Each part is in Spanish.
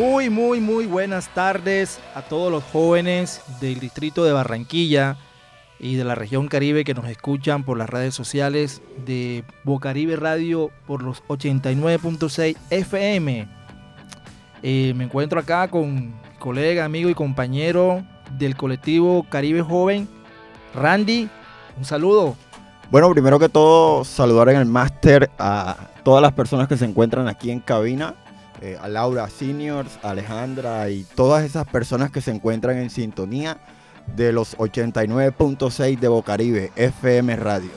Muy, muy, muy buenas tardes a todos los jóvenes del distrito de Barranquilla y de la región Caribe que nos escuchan por las redes sociales de Bocaribe Radio por los 89.6 FM. Eh, me encuentro acá con colega, amigo y compañero del colectivo Caribe Joven, Randy. Un saludo. Bueno, primero que todo, saludar en el máster a todas las personas que se encuentran aquí en cabina eh, a Laura Seniors, a Alejandra y todas esas personas que se encuentran en sintonía de los 89.6 de Bocaribe, FM Radio.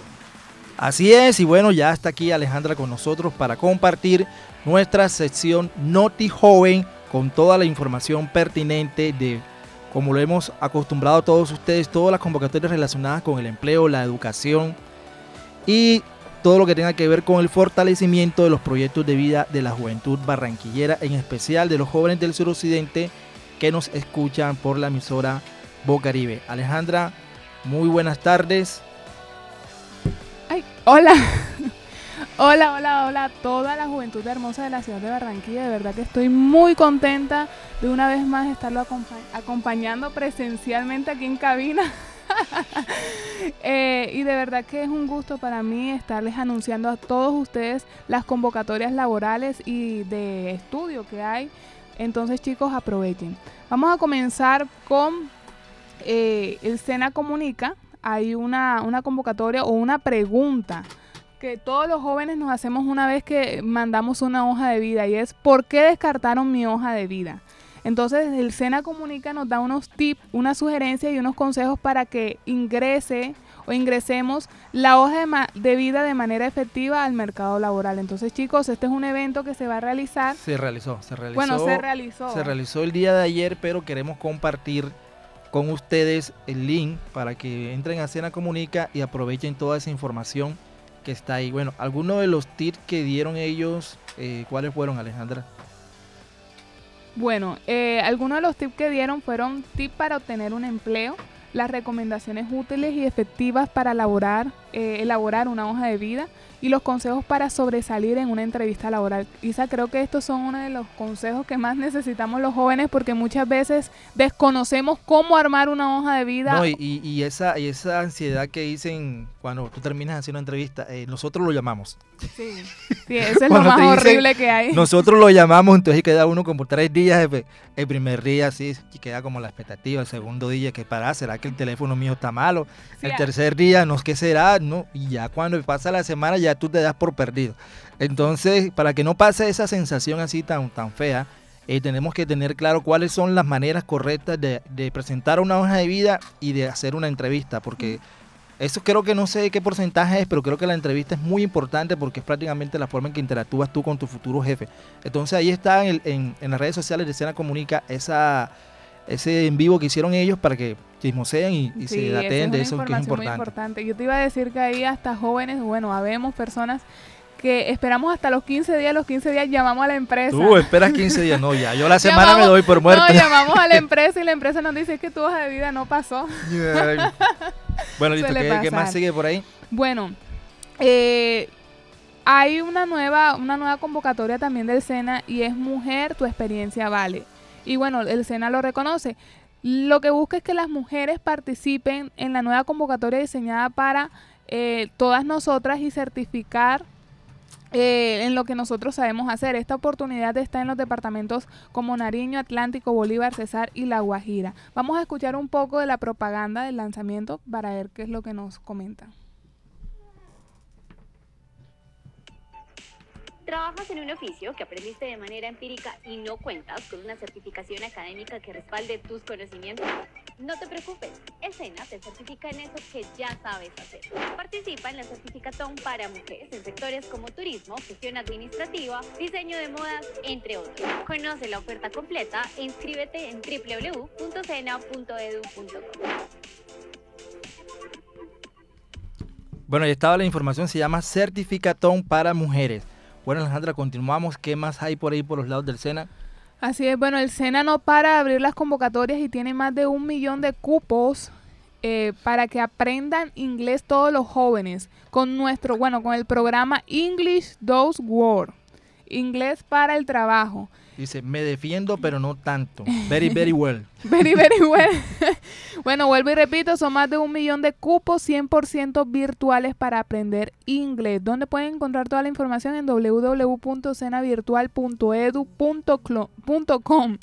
Así es, y bueno, ya está aquí Alejandra con nosotros para compartir nuestra sección Noti Joven con toda la información pertinente de, como lo hemos acostumbrado a todos ustedes, todas las convocatorias relacionadas con el empleo, la educación y todo lo que tenga que ver con el fortalecimiento de los proyectos de vida de la juventud barranquillera, en especial de los jóvenes del suroccidente que nos escuchan por la emisora Bocaribe. Alejandra, muy buenas tardes. Ay, hola. Hola, hola, hola a toda la juventud hermosa de la ciudad de Barranquilla. De verdad que estoy muy contenta de una vez más estarlo acompañando presencialmente aquí en cabina. Eh, y de verdad que es un gusto para mí estarles anunciando a todos ustedes las convocatorias laborales y de estudio que hay. Entonces chicos, aprovechen. Vamos a comenzar con eh, el SENA Comunica. Hay una, una convocatoria o una pregunta que todos los jóvenes nos hacemos una vez que mandamos una hoja de vida y es ¿por qué descartaron mi hoja de vida? Entonces el SENA Comunica nos da unos tips, una sugerencia y unos consejos para que ingrese o ingresemos la hoja de, vida de manera efectiva al mercado laboral. Entonces, chicos, este es un evento que se va a realizar. Se realizó, se realizó. Bueno, se realizó. Se realizó el día de ayer, pero queremos compartir con ustedes el link para que entren a Cena Comunica y aprovechen toda esa información que está ahí. Bueno, algunos de los tips que dieron ellos, eh, ¿cuáles fueron, Alejandra? Bueno, eh, algunos de los tips que dieron fueron tips para obtener un empleo, las recomendaciones útiles y efectivas para elaborar, eh, elaborar una hoja de vida y los consejos para sobresalir en una entrevista laboral. Isa, creo que estos son uno de los consejos que más necesitamos los jóvenes porque muchas veces desconocemos cómo armar una hoja de vida. No, y, esa, y esa ansiedad que dicen cuando tú terminas haciendo una entrevista, eh, nosotros lo llamamos. Sí, sí eso es lo más horrible que hay. Nosotros lo llamamos, entonces queda uno como tres días, el primer día sí, y queda como la expectativa, el segundo día, que para? ¿Será que el teléfono mío está malo? el tercer día, no, ¿qué será? No, y ya cuando pasa la semana ya tú te das por perdido. Entonces, para que no pase esa sensación así tan, tan fea, eh, tenemos que tener claro cuáles son las maneras correctas de, presentar una hoja de vida y de hacer una entrevista, porque eso creo que no sé qué porcentaje es, pero creo que la entrevista es muy importante porque es prácticamente la forma en que interactúas tú con tu futuro jefe. Entonces ahí está en, las redes sociales de Cena Comunica esa, ese en vivo que hicieron ellos para que chismosean y, y se daten de eso que es importante. Muy importante. Yo te iba a decir que ahí hasta jóvenes, bueno, habemos personas que esperamos hasta los 15 días, los 15 días llamamos a la empresa. Tú esperas 15 días, no, ya, yo la semana me doy por muerto. No, llamamos a la empresa y la empresa nos dice que tu hoja de vida no pasó. bueno, listo, ¿qué, más sigue por ahí? Bueno, eh, hay una nueva, una nueva convocatoria también del SENA y es Mujer, tu experiencia vale. Y bueno, el SENA lo reconoce. Lo que busca es que las mujeres participen en la nueva convocatoria diseñada para eh, todas nosotras y certificar eh, en lo que nosotros sabemos hacer. Esta oportunidad está en los departamentos como Nariño, Atlántico, Bolívar, Cesar y La Guajira. Vamos a escuchar un poco de la propaganda del lanzamiento para ver qué es lo que nos comentan. Trabajas en un oficio que aprendiste de manera empírica y no cuentas con una certificación académica que respalde tus conocimientos. No te preocupes, el SENA te certifica en eso que ya sabes hacer. Participa en la certificatón para mujeres en sectores como turismo, gestión administrativa, diseño de modas, entre otros. Conoce la oferta completa e inscríbete en www.sena.edu.com. Bueno, ya estaba la información, se llama Certificatón para Mujeres. Bueno, Alejandra, continuamos. ¿Qué más hay por ahí por los lados del SENA? Así es, bueno, el SENA no para de abrir las convocatorias y tiene más de un millón de cupos eh, para que aprendan inglés todos los jóvenes con nuestro, bueno, con el programa English Does Work, inglés para el trabajo. Dice, me defiendo, pero no tanto. Very, very well. Very, very well. bueno, vuelvo y repito, son más de un millón de cupos 100% virtuales para aprender inglés. ¿Dónde pueden encontrar toda la información? En www.cenavirtual.edu.com.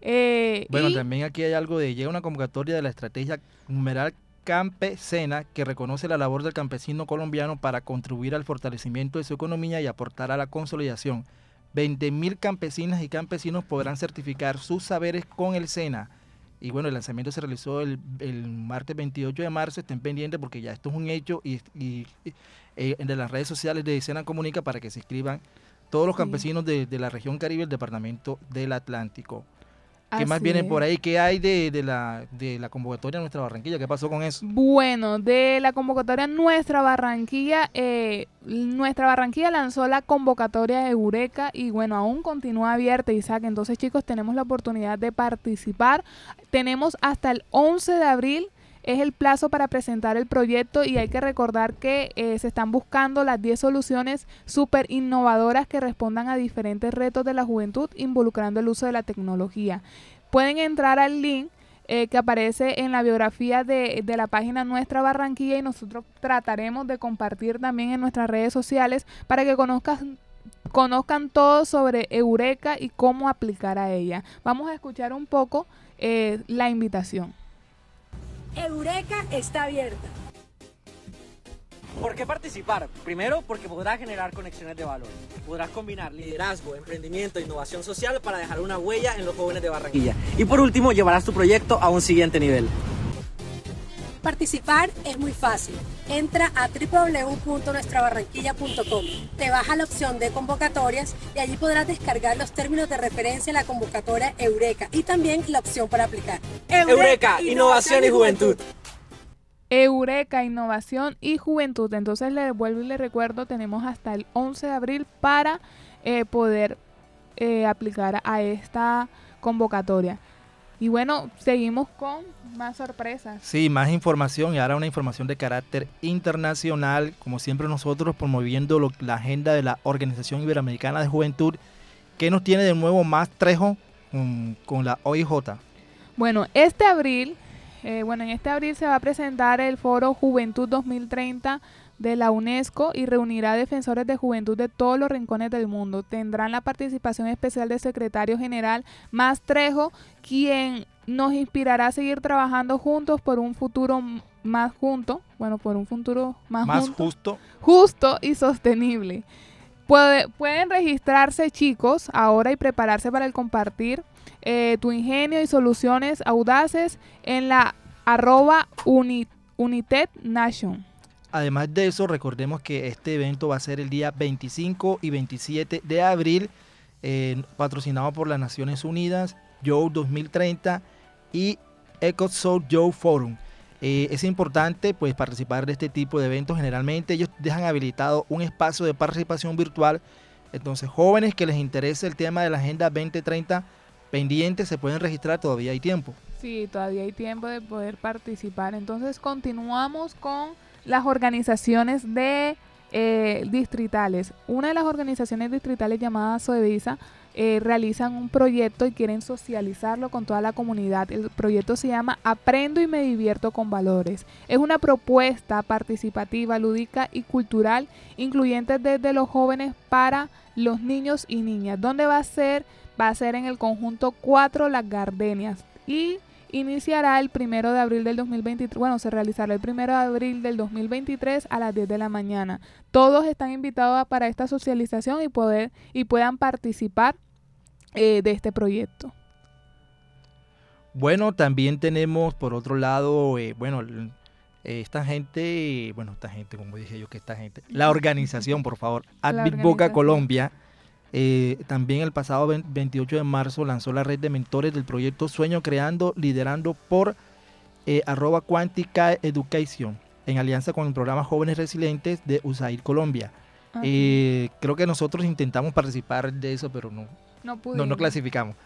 Eh, bueno, también aquí hay algo de, llega una convocatoria de la estrategia numeral campesina que reconoce la labor del campesino colombiano para contribuir al fortalecimiento de su economía y aportar a la consolidación 20.000 campesinas y campesinos podrán certificar sus saberes con el SENA. Y bueno, el lanzamiento se realizó el, martes 28 de marzo. Estén pendientes porque ya esto es un hecho y, y, eh, de las redes sociales de SENA Comunica para que se inscriban todos los campesinos de, de la región Caribe, el departamento del Atlántico. ¿Qué más viene por ahí? ¿Qué hay de, de, la, de la convocatoria Nuestra Barranquilla? ¿Qué pasó con eso? Bueno, de la convocatoria Nuestra Barranquilla, eh, Nuestra Barranquilla lanzó la convocatoria de Eureka y bueno, aún continúa abierta, Isaac. Entonces, chicos, tenemos la oportunidad de participar. Tenemos hasta el 11 de abril es el plazo para presentar el proyecto y hay que recordar que eh, se están buscando las 10 soluciones súper innovadoras que respondan a diferentes retos de la juventud involucrando el uso de la tecnología. Pueden entrar al link eh, que aparece en la biografía de, de, la página Nuestra Barranquilla y nosotros trataremos de compartir también en nuestras redes sociales para que conozcan conozcan todo sobre Eureka y cómo aplicar a ella. Vamos a escuchar un poco eh, la invitación. Eureka está abierta. ¿Por qué participar? Primero, porque podrás generar conexiones de valor. Podrás combinar liderazgo, emprendimiento e innovación social para dejar una huella en los jóvenes de Barranquilla. Y por último, llevarás tu proyecto a un siguiente nivel. Participar es muy fácil. Entra a www.nuestrabarranquilla.com. Te baja la opción de convocatorias y allí podrás descargar los términos de referencia a la convocatoria Eureka y también la opción para aplicar. Eureka, innovación y juventud. Eureka, Innovación y Juventud. Entonces le devuelvo y le recuerdo, tenemos hasta el 11 de abril para eh, poder eh, aplicar a esta convocatoria. Y bueno, seguimos con más sorpresas. Sí, más información y ahora una información de carácter internacional, como siempre nosotros promoviendo la agenda de la Organización Iberoamericana de Juventud. ¿Qué nos tiene de nuevo más Trejo con, la OIJ? Bueno, este abril, eh, bueno, en este abril se va a presentar el foro Juventud 2030 de la UNESCO y reunirá defensores de juventud de todos los rincones del mundo. Tendrán la participación especial del secretario general Trejo, quien nos inspirará a seguir trabajando juntos por un futuro más junto, bueno, por un futuro más, justo. Justo y sostenible. pueden registrarse chicos ahora y prepararse para el compartir eh, tu ingenio y soluciones audaces en la arroba United Nation. Además de eso, recordemos que este evento va a ser el día 25 y 27 de abril, patrocinado por las Naciones Unidas, Joe 2030 y EcoSoul Joe Forum. Eh, es importante pues participar de este tipo de eventos. Generalmente ellos dejan habilitado un espacio de participación virtual. Entonces, jóvenes que les interese el tema de la Agenda 2030 pendientes se pueden registrar, todavía hay tiempo. Sí, todavía hay tiempo de poder participar. Entonces, continuamos con las organizaciones de eh, distritales. Una de las organizaciones distritales llamada Soevisa eh, realizan un proyecto y quieren socializarlo con toda la comunidad. El proyecto se llama Aprendo y me divierto con valores. Es una propuesta participativa, lúdica y cultural, incluyente desde los jóvenes para los niños y niñas. ¿Dónde va a ser? Va a ser en el conjunto 4 Las Gardenias. Y iniciará el primero de abril del 2023, bueno, se realizará el primero de abril del 2023 a las 10 de la mañana. Todos están invitados para esta socialización y poder y puedan participar eh, de este proyecto. Bueno, también tenemos por otro lado, eh, bueno, esta gente, bueno, esta gente, como dije yo que esta gente, la organización, por favor, Adbit Boca Colombia, eh, también el pasado 28 de marzo lanzó la red de mentores del proyecto Sueño Creando, liderando por eh, arroba Cuántica Education, en alianza con el programa Jóvenes Resilientes de USAID Colombia. Eh, creo que nosotros intentamos participar de eso, pero no, no, no, clasificamos.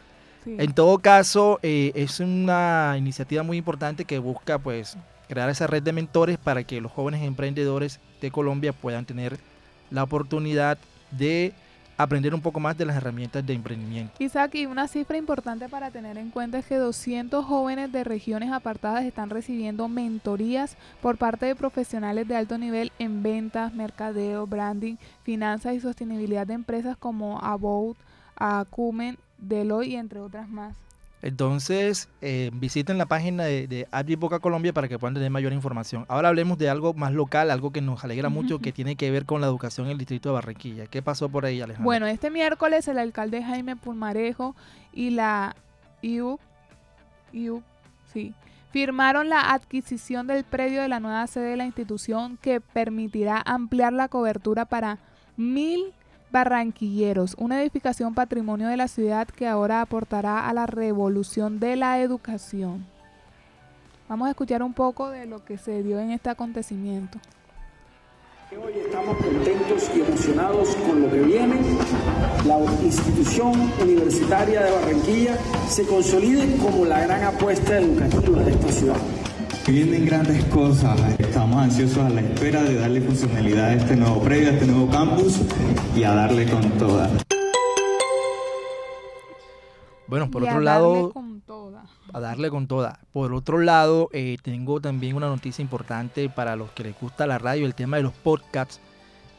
En todo caso, es una iniciativa muy importante que busca pues crear esa red de mentores para que los jóvenes emprendedores de Colombia puedan tener la oportunidad de aprender un poco más de las herramientas de emprendimiento. Isaac, y una cifra importante para tener en cuenta es que 200 jóvenes de regiones apartadas están recibiendo mentorías por parte de profesionales de alto nivel en ventas, mercadeo, branding, finanzas y sostenibilidad de empresas como About, Acumen, Deloitte y entre otras más. Entonces, eh, visiten la página de, de Boca Colombia para que puedan tener mayor información. Ahora hablemos de algo más local, algo que nos alegra mucho, que tiene que ver con la educación en el distrito de Barranquilla. ¿Qué pasó por ahí, Alejandro? Bueno, este miércoles el alcalde Jaime Pulmarejo y la IU, IU sí, firmaron la adquisición del predio de la nueva sede de la institución que permitirá ampliar la cobertura para mil Barranquilleros, una edificación patrimonio de la ciudad que ahora aportará a la revolución de la educación. Vamos a escuchar un poco de lo que se dio en este acontecimiento. Hoy estamos contentos y emocionados con lo que viene. La institución universitaria de Barranquilla se consolide como la gran apuesta educativa de esta ciudad. Vienen grandes cosas, estamos ansiosos a la espera de darle funcionalidad a este nuevo predio, a este nuevo campus y a darle con toda. Bueno, por otro lado, a darle con toda. Por otro lado, eh, tengo también una noticia importante para los que les gusta la radio, el tema de los podcasts.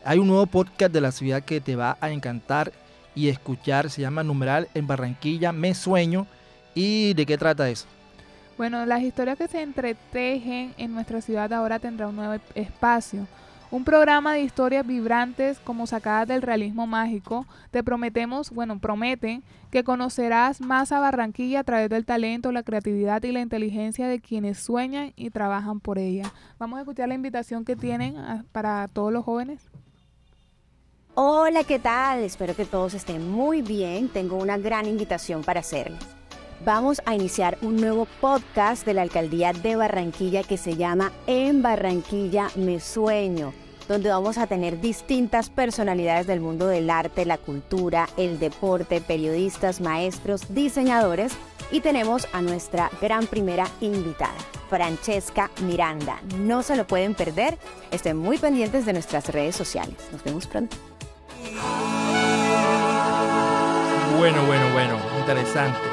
Hay un nuevo podcast de la ciudad que te va a encantar y escuchar, se llama Numeral en Barranquilla, Me Sueño. ¿Y de qué trata eso? Bueno, las historias que se entretejen en nuestra ciudad ahora tendrá un nuevo espacio. Un programa de historias vibrantes como sacadas del realismo mágico. Te prometemos, bueno, prometen que conocerás más a Barranquilla a través del talento, la creatividad y la inteligencia de quienes sueñan y trabajan por ella. Vamos a escuchar la invitación que tienen para todos los jóvenes. Hola, ¿qué tal? Espero que todos estén muy bien. Tengo una gran invitación para hacerles vamos a iniciar un nuevo podcast de la alcaldía de Barranquilla que se llama En Barranquilla me sueño, donde vamos a tener distintas personalidades del mundo del arte, la cultura, el deporte, periodistas, maestros, diseñadores y tenemos a nuestra gran primera invitada. Francesca Miranda. No se lo pueden perder. Estén muy pendientes de nuestras redes sociales. Nos vemos pronto. Bueno, bueno, bueno. Interesante.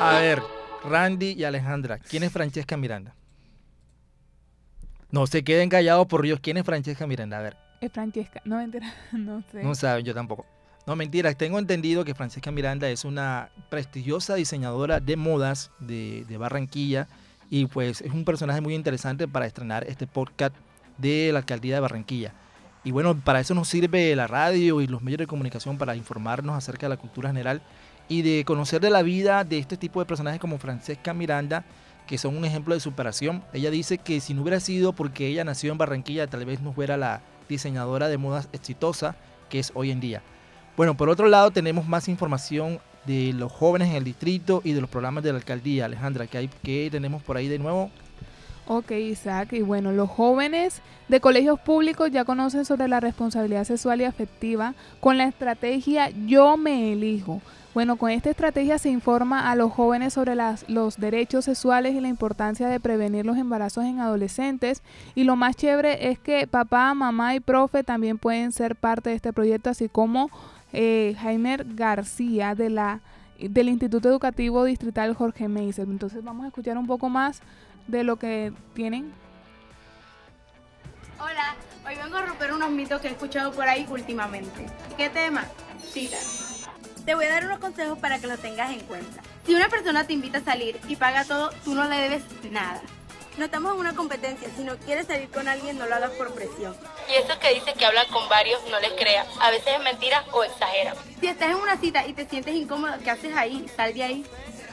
A ver, Randy y Alejandra, ¿quién es Francesca Miranda? No se queden callados por Dios. ¿Quién es Francesca Miranda? A ver. Es Francesca. No, mentira. No sé. No saben, yo tampoco. No, mentira. Tengo entendido que Francesca Miranda es una prestigiosa diseñadora de modas de, de Barranquilla. Y pues es un personaje muy interesante para estrenar este podcast de la alcaldía de Barranquilla. Y bueno, para eso nos sirve la radio y los medios de comunicación para informarnos acerca de la cultura general y de conocer de la vida de este tipo de personajes como Francesca Miranda, que son un ejemplo de superación. Ella dice que si no hubiera sido porque ella nació en Barranquilla, tal vez no fuera la diseñadora de modas exitosa que es hoy en día. Bueno, por otro lado tenemos más información de los jóvenes en el distrito y de los programas de la alcaldía. Alejandra, ¿qué, hay, qué tenemos por ahí de nuevo? Ok, Isaac. Y bueno, los jóvenes de colegios públicos ya conocen sobre la responsabilidad sexual y afectiva con la estrategia Yo me elijo. Bueno, con esta estrategia se informa a los jóvenes sobre las, los derechos sexuales y la importancia de prevenir los embarazos en adolescentes. Y lo más chévere es que papá, mamá y profe también pueden ser parte de este proyecto, así como eh, Jaime García de la, del Instituto Educativo Distrital Jorge Meiser. Entonces vamos a escuchar un poco más de lo que tienen. Hola, hoy vengo a romper unos mitos que he escuchado por ahí últimamente. ¿Qué tema? Cita. Te voy a dar unos consejos para que lo tengas en cuenta. Si una persona te invita a salir y paga todo, tú no le debes nada. No estamos en una competencia. Si no quieres salir con alguien, no lo hagas por presión. Y eso que dice que hablan con varios, no les creas. A veces es mentira o exagera. Si estás en una cita y te sientes incómodo, ¿qué haces ahí? Sal de ahí.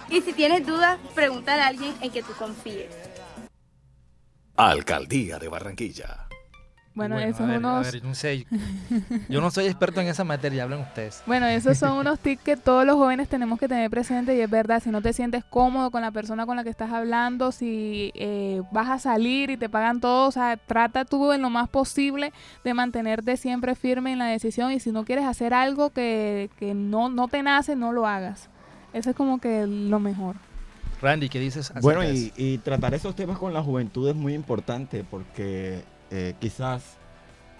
Y si tienes dudas, pregúntale a alguien en que tú confíes. Alcaldía de Barranquilla. Bueno, Bueno, esos ver, a unos... ver, no sé. Yo no soy experto en esa materia, hablen ustedes. Bueno, esos son unos tips que todos los jóvenes tenemos que tener presente y es verdad, si no te sientes cómodo con la persona con la que estás hablando, si eh, vas a salir y te pagan todo, o sea, trata tú en lo más posible de mantenerte siempre firme en la decisión y si no quieres hacer algo que, que no, no te nace, no lo hagas. Eso es como que lo mejor. Randy, ¿qué dices? Bueno, y, y tratar esos temas con la juventud es muy importante porque eh, quizás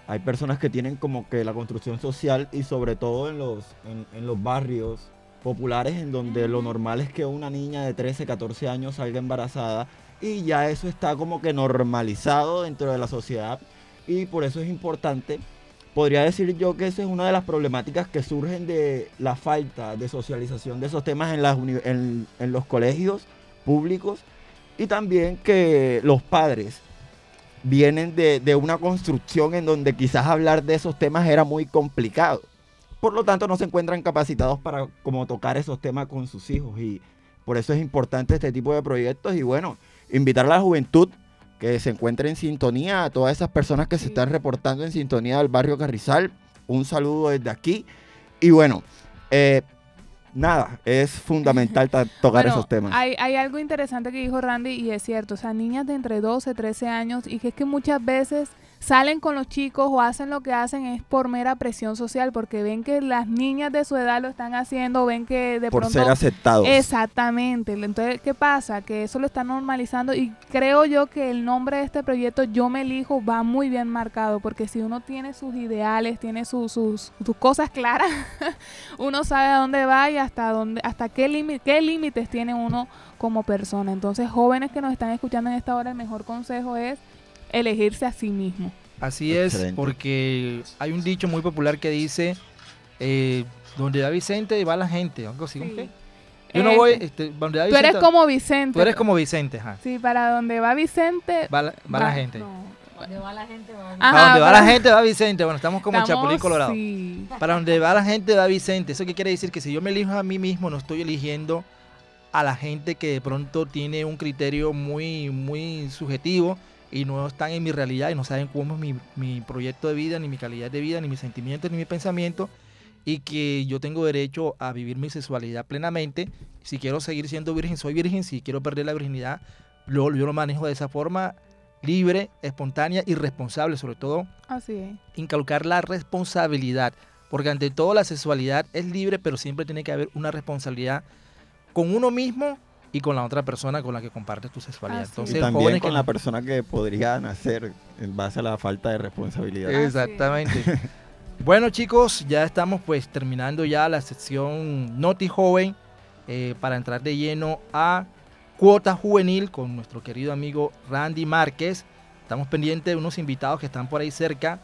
hay personas que tienen como que la construcción social y sobre todo en los, en, en los barrios populares en donde lo normal es que una niña de 13, 14 años salga embarazada y ya eso está como que normalizado dentro de la sociedad y por eso es importante. Podría decir yo que esa es una de las problemáticas que surgen de la falta de socialización de esos temas en, las uni- en- en los colegios públicos y también que los padres vienen de, de una construcción en donde quizás hablar de esos temas era muy complicado. Por lo tanto, no se encuentran capacitados para como tocar esos temas con sus hijos. Y por eso es importante este tipo de proyectos y bueno, invitar a la juventud que se encuentre en sintonía, a todas esas personas que se están reportando en sintonía del barrio Carrizal, un saludo desde aquí. Y bueno, eh, nada, es fundamental ta- tocar Bueno, esos temas. Hay, hay algo interesante que dijo Randy y es cierto, o sea, niñas de entre 12, 13 años y que es que muchas veces salen con los chicos o hacen lo que hacen es por mera presión social porque ven que las niñas de su edad lo están haciendo, ven que de Por pronto... ser aceptados. Exactamente, entonces, ¿qué pasa? Que eso lo están normalizando y creo yo que el nombre de este proyecto, Yo me elijo, va muy bien marcado porque si uno tiene sus ideales, tiene sus, sus, sus cosas claras, uno sabe a dónde va y hasta dónde, hasta qué qué límites tiene uno como persona. Entonces, jóvenes que nos están escuchando en esta hora, el mejor consejo es elegirse a sí mismo. Así es, Excelente. porque hay un dicho muy popular que dice, eh, donde va Vicente va la gente, algo así. ¿cómo Sí. que? Yo no voy, Este, este, donde va Tú eres Vicente- como Vicente. Tú eres como Vicente, ajá. Sí, para donde va Vicente. Va la, va la gente. Donde va la gente va Para Ajá, donde va para- la gente va Vicente. Bueno, estamos como Estamos, Chapulín Colorado. sí. Para donde va la gente va Vicente. ¿Eso qué quiere decir? Que si yo me elijo a mí mismo, no estoy eligiendo a la gente que de pronto tiene un criterio muy, muy subjetivo y no están en mi realidad y no saben cómo es mi, mi proyecto de vida, ni mi calidad de vida, ni mis sentimientos, ni mi pensamiento. Y que yo tengo derecho a vivir mi sexualidad plenamente. Si quiero seguir siendo virgen, soy virgen. Si quiero perder la virginidad, lo, yo lo manejo de esa forma libre, espontánea y responsable, sobre todo Así es. inculcar la responsabilidad, porque ante todo la sexualidad es libre, pero siempre tiene que haber una responsabilidad con uno mismo y con la otra persona con la que compartes tu sexualidad. Entonces, y también con que la persona que podría nacer en base a la falta de responsabilidad. Exactamente. bueno chicos, ya estamos pues terminando ya la sección Noti Joven eh, para entrar de lleno a cuota juvenil con nuestro querido amigo Randy Márquez. Estamos pendientes de unos invitados que están por ahí cerca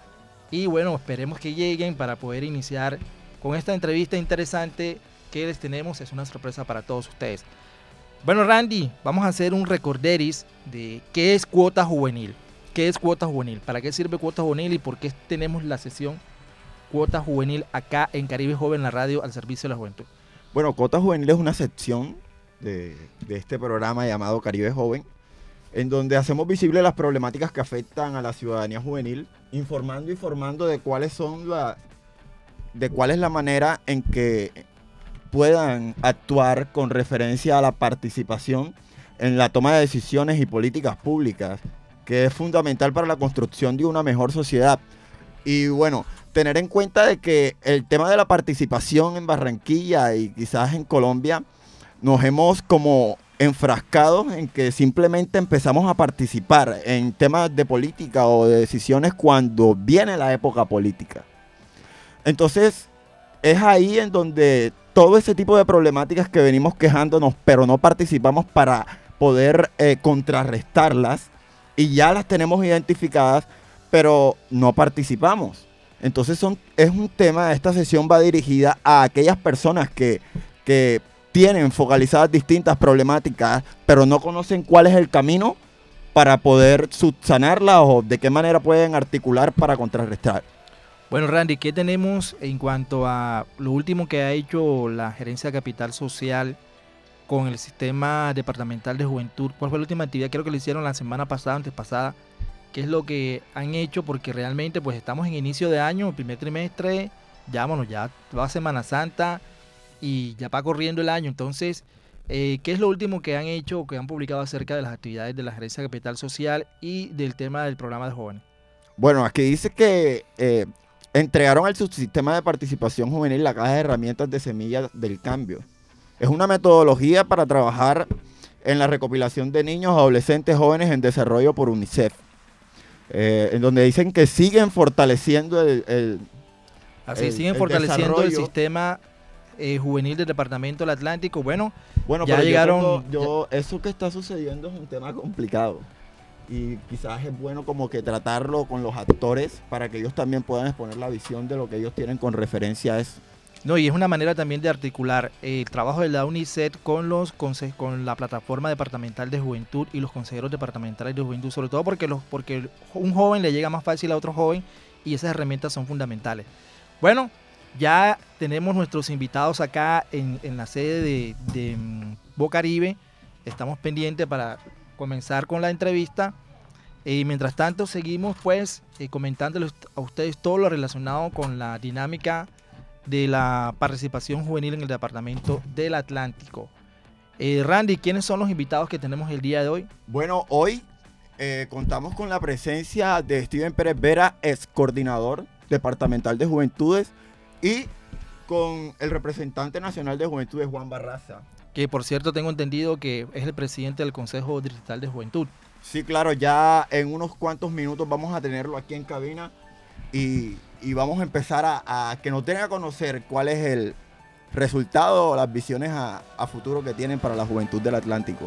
y bueno, esperemos que lleguen para poder iniciar con esta entrevista interesante que les tenemos. Es una sorpresa para todos ustedes. Bueno, Randy, vamos a hacer un recorderis de qué es cuota juvenil. ¿Qué es cuota juvenil? ¿Para qué sirve cuota juvenil y por qué tenemos la sesión cuota juvenil acá en Caribe Joven, la radio al servicio de la juventud? Bueno, Cota Juvenil es una sección de, este programa llamado Caribe Joven, en donde hacemos visibles las problemáticas que afectan a la ciudadanía juvenil, informando y formando de cuáles son las de cuál es la manera en que puedan actuar con referencia a la participación en la toma de decisiones y políticas públicas, que es fundamental para la construcción de una mejor sociedad. Y bueno, tener en cuenta de que el tema de la participación en Barranquilla y quizás en Colombia, nos hemos como enfrascado en que simplemente empezamos a participar en temas de política o de decisiones cuando viene la época política. Entonces, es ahí en donde todo ese tipo de problemáticas que venimos quejándonos, pero no participamos para poder eh, contrarrestarlas y ya las tenemos identificadas, pero no participamos. Entonces son, es un tema, esta sesión va dirigida a aquellas personas que, que tienen focalizadas distintas problemáticas, pero no conocen cuál es el camino para poder subsanarlas o de qué manera pueden articular para contrarrestar. Bueno, Randy, ¿qué tenemos en cuanto a lo último que ha hecho la Gerencia Capital Social con el sistema departamental de juventud. ¿Cuál fue la última actividad? Creo que lo hicieron la semana pasada, antes pasada. ¿Qué es lo que han hecho? Porque realmente pues estamos en inicio de año, primer trimestre, ya, bueno, ya va Semana Santa y ya va corriendo el año. Entonces, eh, ¿qué es lo último que han hecho o que han publicado acerca de las actividades de la Gerencia de Capital Social y del tema del programa de jóvenes? Bueno, aquí dice que eh, entregaron al subsistema de participación juvenil la caja de herramientas de semillas del cambio. Es una metodología para trabajar en la recopilación de niños, adolescentes, jóvenes en desarrollo por UNICEF. Eh, en donde dicen que siguen fortaleciendo el... Así, siguen fortaleciendo el sistema eh, juvenil del Departamento del Atlántico. Bueno, bueno ya llegaron... Yo, eso que está sucediendo es un tema complicado y quizás es bueno como que tratarlo con los actores para que ellos también puedan exponer la visión de lo que ellos tienen con referencia a eso. No, y es una manera también de articular el trabajo de la UNICEF con los con la plataforma departamental de juventud y los consejeros departamentales de juventud, sobre todo porque los porque un joven le llega más fácil a otro joven y esas herramientas son fundamentales. Bueno, ya tenemos nuestros invitados acá en, la sede de, de mm, Bocaribe. Estamos pendientes para comenzar con la entrevista. Y mientras tanto seguimos pues eh, comentándoles a ustedes todo lo relacionado con la dinámica de la participación juvenil en el Departamento del Atlántico. Eh, Randy, ¿quiénes son los invitados que tenemos el día de hoy? Bueno, hoy eh, contamos con la presencia de Steven Pérez Vera, ex coordinador departamental de juventudes, y con el representante nacional de juventudes, Juan Barraza. Que por cierto tengo entendido que es el presidente del Consejo Distrital de Juventud. Sí, claro, ya en unos cuantos minutos vamos a tenerlo aquí en cabina y, vamos a empezar a, que nos tenga a conocer cuál es el resultado o las visiones a, futuro que tienen para la juventud del Atlántico.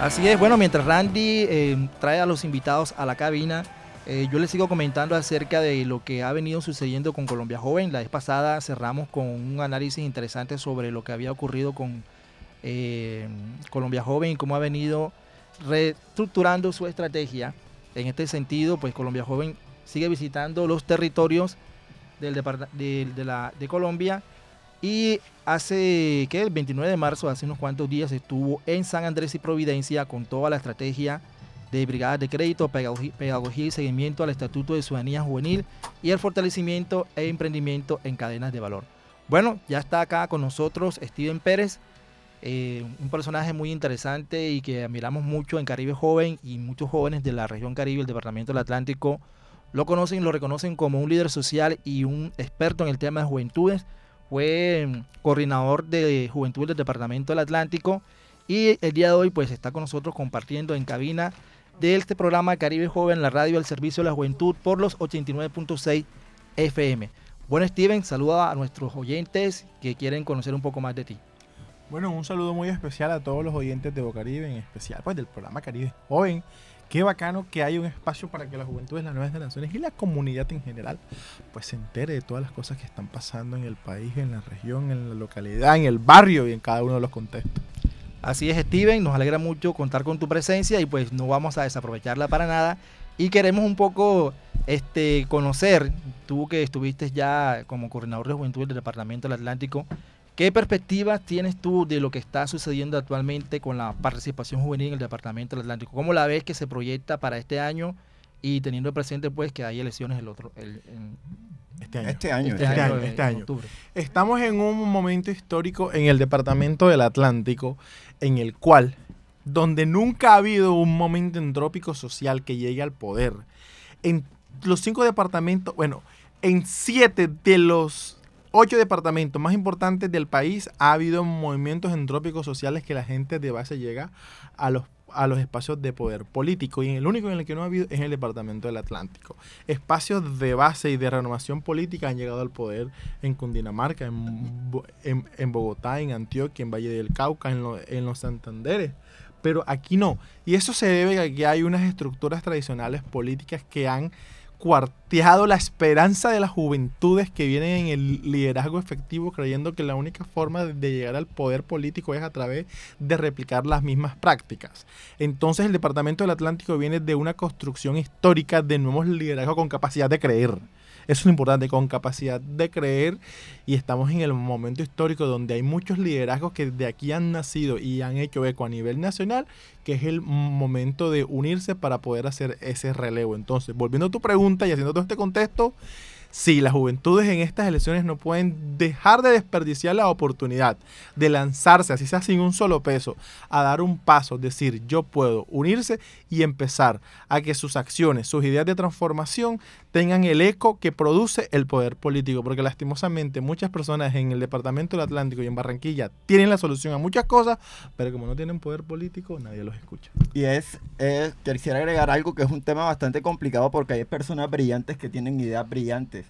Así es, bueno, mientras Randy eh, trae a los invitados a la cabina, eh, yo les sigo comentando acerca de lo que ha venido sucediendo con Colombia Joven. La vez pasada cerramos con un análisis interesante sobre lo que había ocurrido con eh, Colombia Joven y cómo ha venido reestructurando su estrategia. En este sentido, pues Colombia Joven sigue visitando los territorios del de, de, Colombia y hace que el 29 de marzo, hace unos cuantos días, estuvo en San Andrés y Providencia con toda la estrategia de brigadas de crédito, pedagogía y seguimiento al Estatuto de Ciudadanía Juvenil y el fortalecimiento e emprendimiento en cadenas de valor. Bueno, ya está acá con nosotros Steven Pérez, eh, un personaje muy interesante y que admiramos mucho en Caribe Joven y muchos jóvenes de la región Caribe, el Departamento del Atlántico, lo conocen y lo reconocen como un líder social y un experto en el tema de juventudes. Fue mm, coordinador de juventud del Departamento del Atlántico y el día de hoy pues está con nosotros compartiendo en cabina de este programa Caribe Joven, la radio al servicio de la juventud por los 89.6 FM. Bueno Steven, saluda a nuestros oyentes que quieren conocer un poco más de ti. Bueno, un saludo muy especial a todos los oyentes de Bocaribe, en especial pues del programa Caribe Joven. Qué bacano que hay un espacio para que la juventud de las nuevas generaciones y la comunidad en general pues se entere de todas las cosas que están pasando en el país, en la región, en la localidad, en el barrio y en cada uno de los contextos. Así es, Steven, nos alegra mucho contar con tu presencia y pues no vamos a desaprovecharla para nada. Y queremos un poco este, conocer, tú que estuviste ya como coordinador de juventud del Departamento del Atlántico, ¿Qué perspectivas tienes tú de lo que está sucediendo actualmente con la participación juvenil en el Departamento del Atlántico? ¿Cómo la ves que se proyecta para este año y teniendo presente pues que hay elecciones el otro este año. Este año, este, año, este año. Estamos en un momento histórico en el Departamento del Atlántico en el cual, donde nunca ha habido un momento entrópico social que llegue al poder, en los cinco departamentos, bueno, en siete de los ocho departamentos más importantes del país ha habido movimientos entrópicos sociales que la gente de base llega a los a los espacios de poder político y el único en el que no ha habido es el Departamento del Atlántico. Espacios de base y de renovación política han llegado al poder en Cundinamarca, en, en, Bogotá, en Antioquia, en Valle del Cauca, en, en los Santanderes, pero aquí no. Y eso se debe a que hay unas estructuras tradicionales políticas que han cuarteado la esperanza de las juventudes que vienen en el liderazgo efectivo creyendo que la única forma de llegar al poder político es a través de replicar las mismas prácticas. Entonces el Departamento del Atlántico viene de una construcción histórica de nuevos liderazgos con capacidad de creer. Eso es lo importante, con capacidad de creer y estamos en el momento histórico donde hay muchos liderazgos que de aquí han nacido y han hecho eco a nivel nacional, que es el momento de unirse para poder hacer ese relevo. Entonces, volviendo a tu pregunta y haciendo todo este contexto, Sí, las juventudes en estas elecciones no pueden dejar de desperdiciar la oportunidad de lanzarse, así sea sin un solo peso, a dar un paso, decir yo puedo unirse y empezar a que sus acciones, sus ideas de transformación tengan el eco que produce el poder político, porque lastimosamente muchas personas en el departamento del Atlántico y en Barranquilla tienen la solución a muchas cosas, pero como no tienen poder político, nadie los escucha. Y es, es quisiera agregar algo que es un tema bastante complicado porque hay personas brillantes que tienen ideas brillantes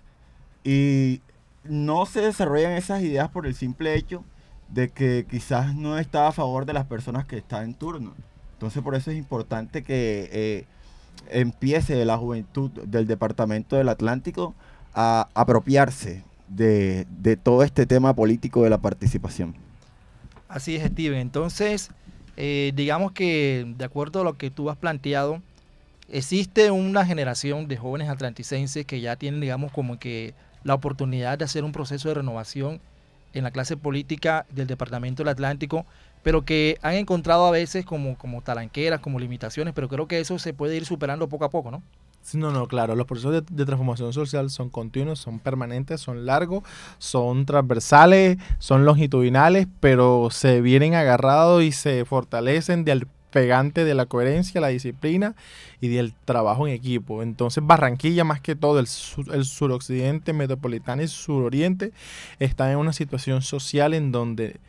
y no se desarrollan esas ideas por el simple hecho de que quizás no está a favor de las personas que están en turno. Entonces por eso es importante que eh, empiece la juventud del Departamento del Atlántico a apropiarse de, todo este tema político de la participación. Así es, Steven. Entonces, eh, digamos que de acuerdo a lo que tú has planteado, existe una generación de jóvenes atlanticenses que ya tienen, digamos, como que la oportunidad de hacer un proceso de renovación en la clase política del Departamento del Atlántico, pero que han encontrado a veces como, como talanqueras, como limitaciones, pero creo que eso se puede ir superando poco a poco, ¿no? No, no, claro, los procesos de, transformación social son continuos, son permanentes, son largos, son transversales, son longitudinales, pero se vienen agarrados y se fortalecen de al pegante de la coherencia, la disciplina y del trabajo en equipo. Entonces Barranquilla, más que todo, el, el suroccidente metropolitano y suroriente, está en una situación social en donde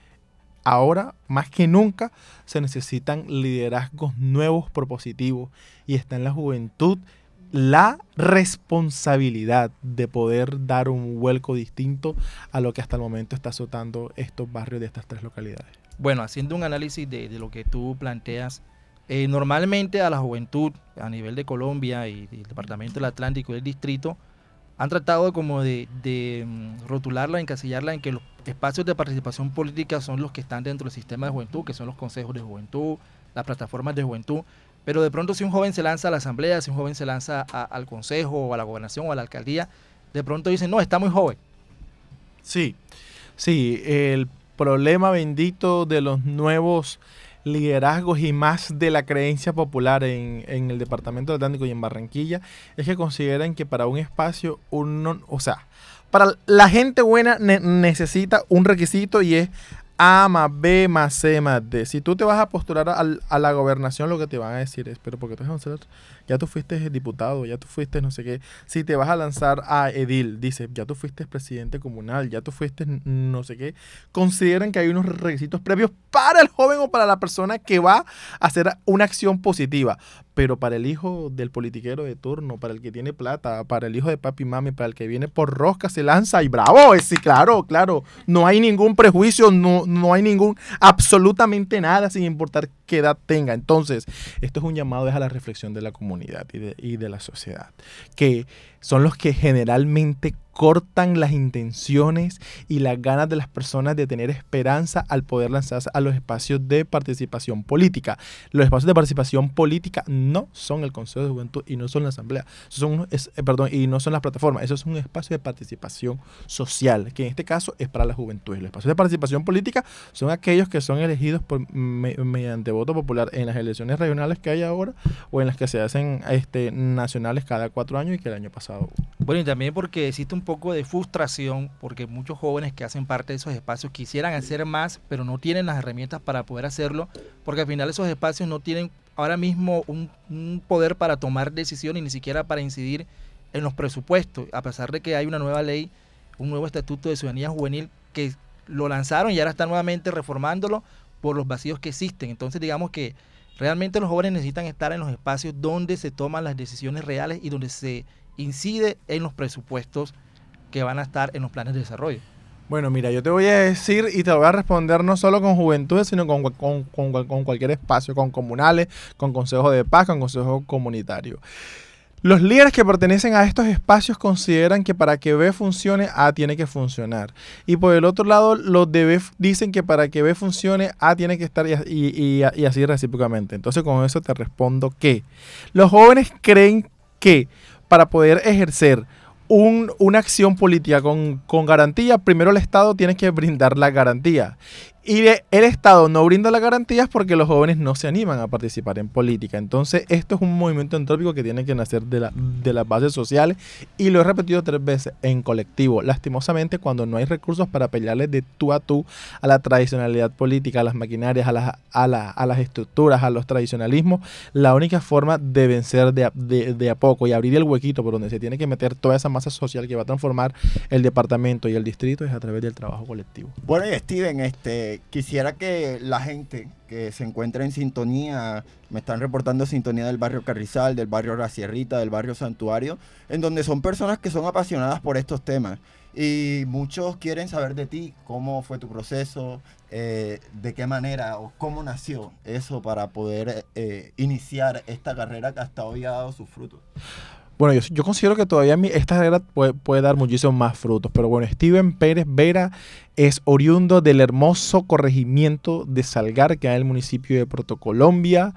ahora, más que nunca, se necesitan liderazgos nuevos, propositivos, y está en la juventud la responsabilidad de poder dar un vuelco distinto a lo que hasta el momento está azotando estos barrios de estas tres localidades. Bueno, haciendo un análisis de, lo que tú planteas, eh, normalmente a la juventud a nivel de Colombia y del Departamento del Atlántico y del Distrito han tratado como de, de mm, rotularla, encasillarla en que los espacios de participación política son los que están dentro del sistema de juventud, que son los consejos de juventud, las plataformas de juventud. Pero de pronto si un joven se lanza a la asamblea, si un joven se lanza al consejo o a la gobernación o a la alcaldía, de pronto dicen, no, está muy joven. Sí, sí, el problema bendito de los nuevos liderazgos y más de la creencia popular en, el Departamento Atlántico y en Barranquilla es que consideran que para un espacio uno, o sea, para la gente buena necesita un requisito y es A más B más C más D. Si tú te vas a postular a, la gobernación, lo que te van a decir es, pero porque tú eres un ya tú fuiste diputado, ya tú fuiste no sé qué. Si te vas a lanzar a Edil, dice, ya tú fuiste presidente comunal, ya tú fuiste no sé qué. Consideran que hay unos requisitos previos para el joven o para la persona que va a hacer una acción positiva. Pero para el hijo del politiquero de turno, para el que tiene plata, para el hijo de papi y mami, para el que viene por rosca, se lanza y bravo, sí, claro, claro. No hay ningún prejuicio, no, no hay ningún, absolutamente nada, sin importar qué edad tenga. Entonces, esto es un llamado a la reflexión de la comunidad y de, y de la sociedad, que son los que generalmente cortan las intenciones y las ganas de las personas de tener esperanza al poder lanzarse a los espacios de participación política. Los espacios de participación política no son el Consejo de Juventud y no son la Asamblea, son, eh, perdón, y no son las plataformas, eso es un espacio de participación social, que en este caso es para la juventud. Los espacios de participación política son aquellos que son elegidos por, mediante voto popular en las elecciones regionales que hay ahora o en las que se hacen este, nacionales cada cuatro años y que el año pasado. Bueno, y también porque existe un poco de frustración porque muchos jóvenes que hacen parte de esos espacios quisieran hacer más, pero no tienen las herramientas para poder hacerlo, porque al final esos espacios no tienen ahora mismo un, poder para tomar decisiones ni siquiera para incidir en los presupuestos, a pesar de que hay una nueva ley, un nuevo estatuto de ciudadanía juvenil que lo lanzaron y ahora están nuevamente reformándolo por los vacíos que existen. Entonces digamos que realmente los jóvenes necesitan estar en los espacios donde se toman las decisiones reales y donde se incide en los presupuestos que van a estar en los planes de desarrollo? Bueno, mira, yo te voy a decir y te voy a responder no solo con juventudes, sino con, cualquier espacio, con comunales, con consejos de paz, con consejos comunitarios. Los líderes que pertenecen a estos espacios consideran que para que B funcione, A tiene que funcionar. Y por el otro lado, los de B dicen que para que B funcione, A tiene que estar y, así recíprocamente. Entonces con eso te respondo que los jóvenes creen que para poder ejercer una acción política con, con, garantía, primero el Estado tiene que brindar la garantía. Y el Estado no brinda las garantías porque los jóvenes no se animan a participar en política. Entonces, esto es un movimiento entrópico que tiene que nacer de, la, de las bases sociales y lo he repetido tres veces en colectivo. Lastimosamente, cuando no hay recursos para pelearles de tú a tú a la tradicionalidad política, a las maquinarias, a las, a, a las estructuras, a los tradicionalismos, la única forma de vencer de a, de, a poco y abrir el huequito por donde se tiene que meter toda esa masa social que va a transformar el departamento y el distrito es a través del trabajo colectivo. Bueno, y Steven, este quisiera que la gente que se encuentra en sintonía, me están reportando sintonía del barrio Carrizal, del barrio La Sierrita, del barrio Santuario, en donde son personas que son apasionadas por estos temas. Y muchos quieren saber de ti, cómo fue tu proceso, eh, de qué manera o cómo nació eso para poder eh, iniciar esta carrera que hasta hoy ha dado sus frutos. Bueno, yo, considero que todavía esta carrera puede, dar muchísimos más frutos, pero bueno, Steven Pérez Vera es oriundo del hermoso corregimiento de Salgar, que es el municipio de Protocolombia.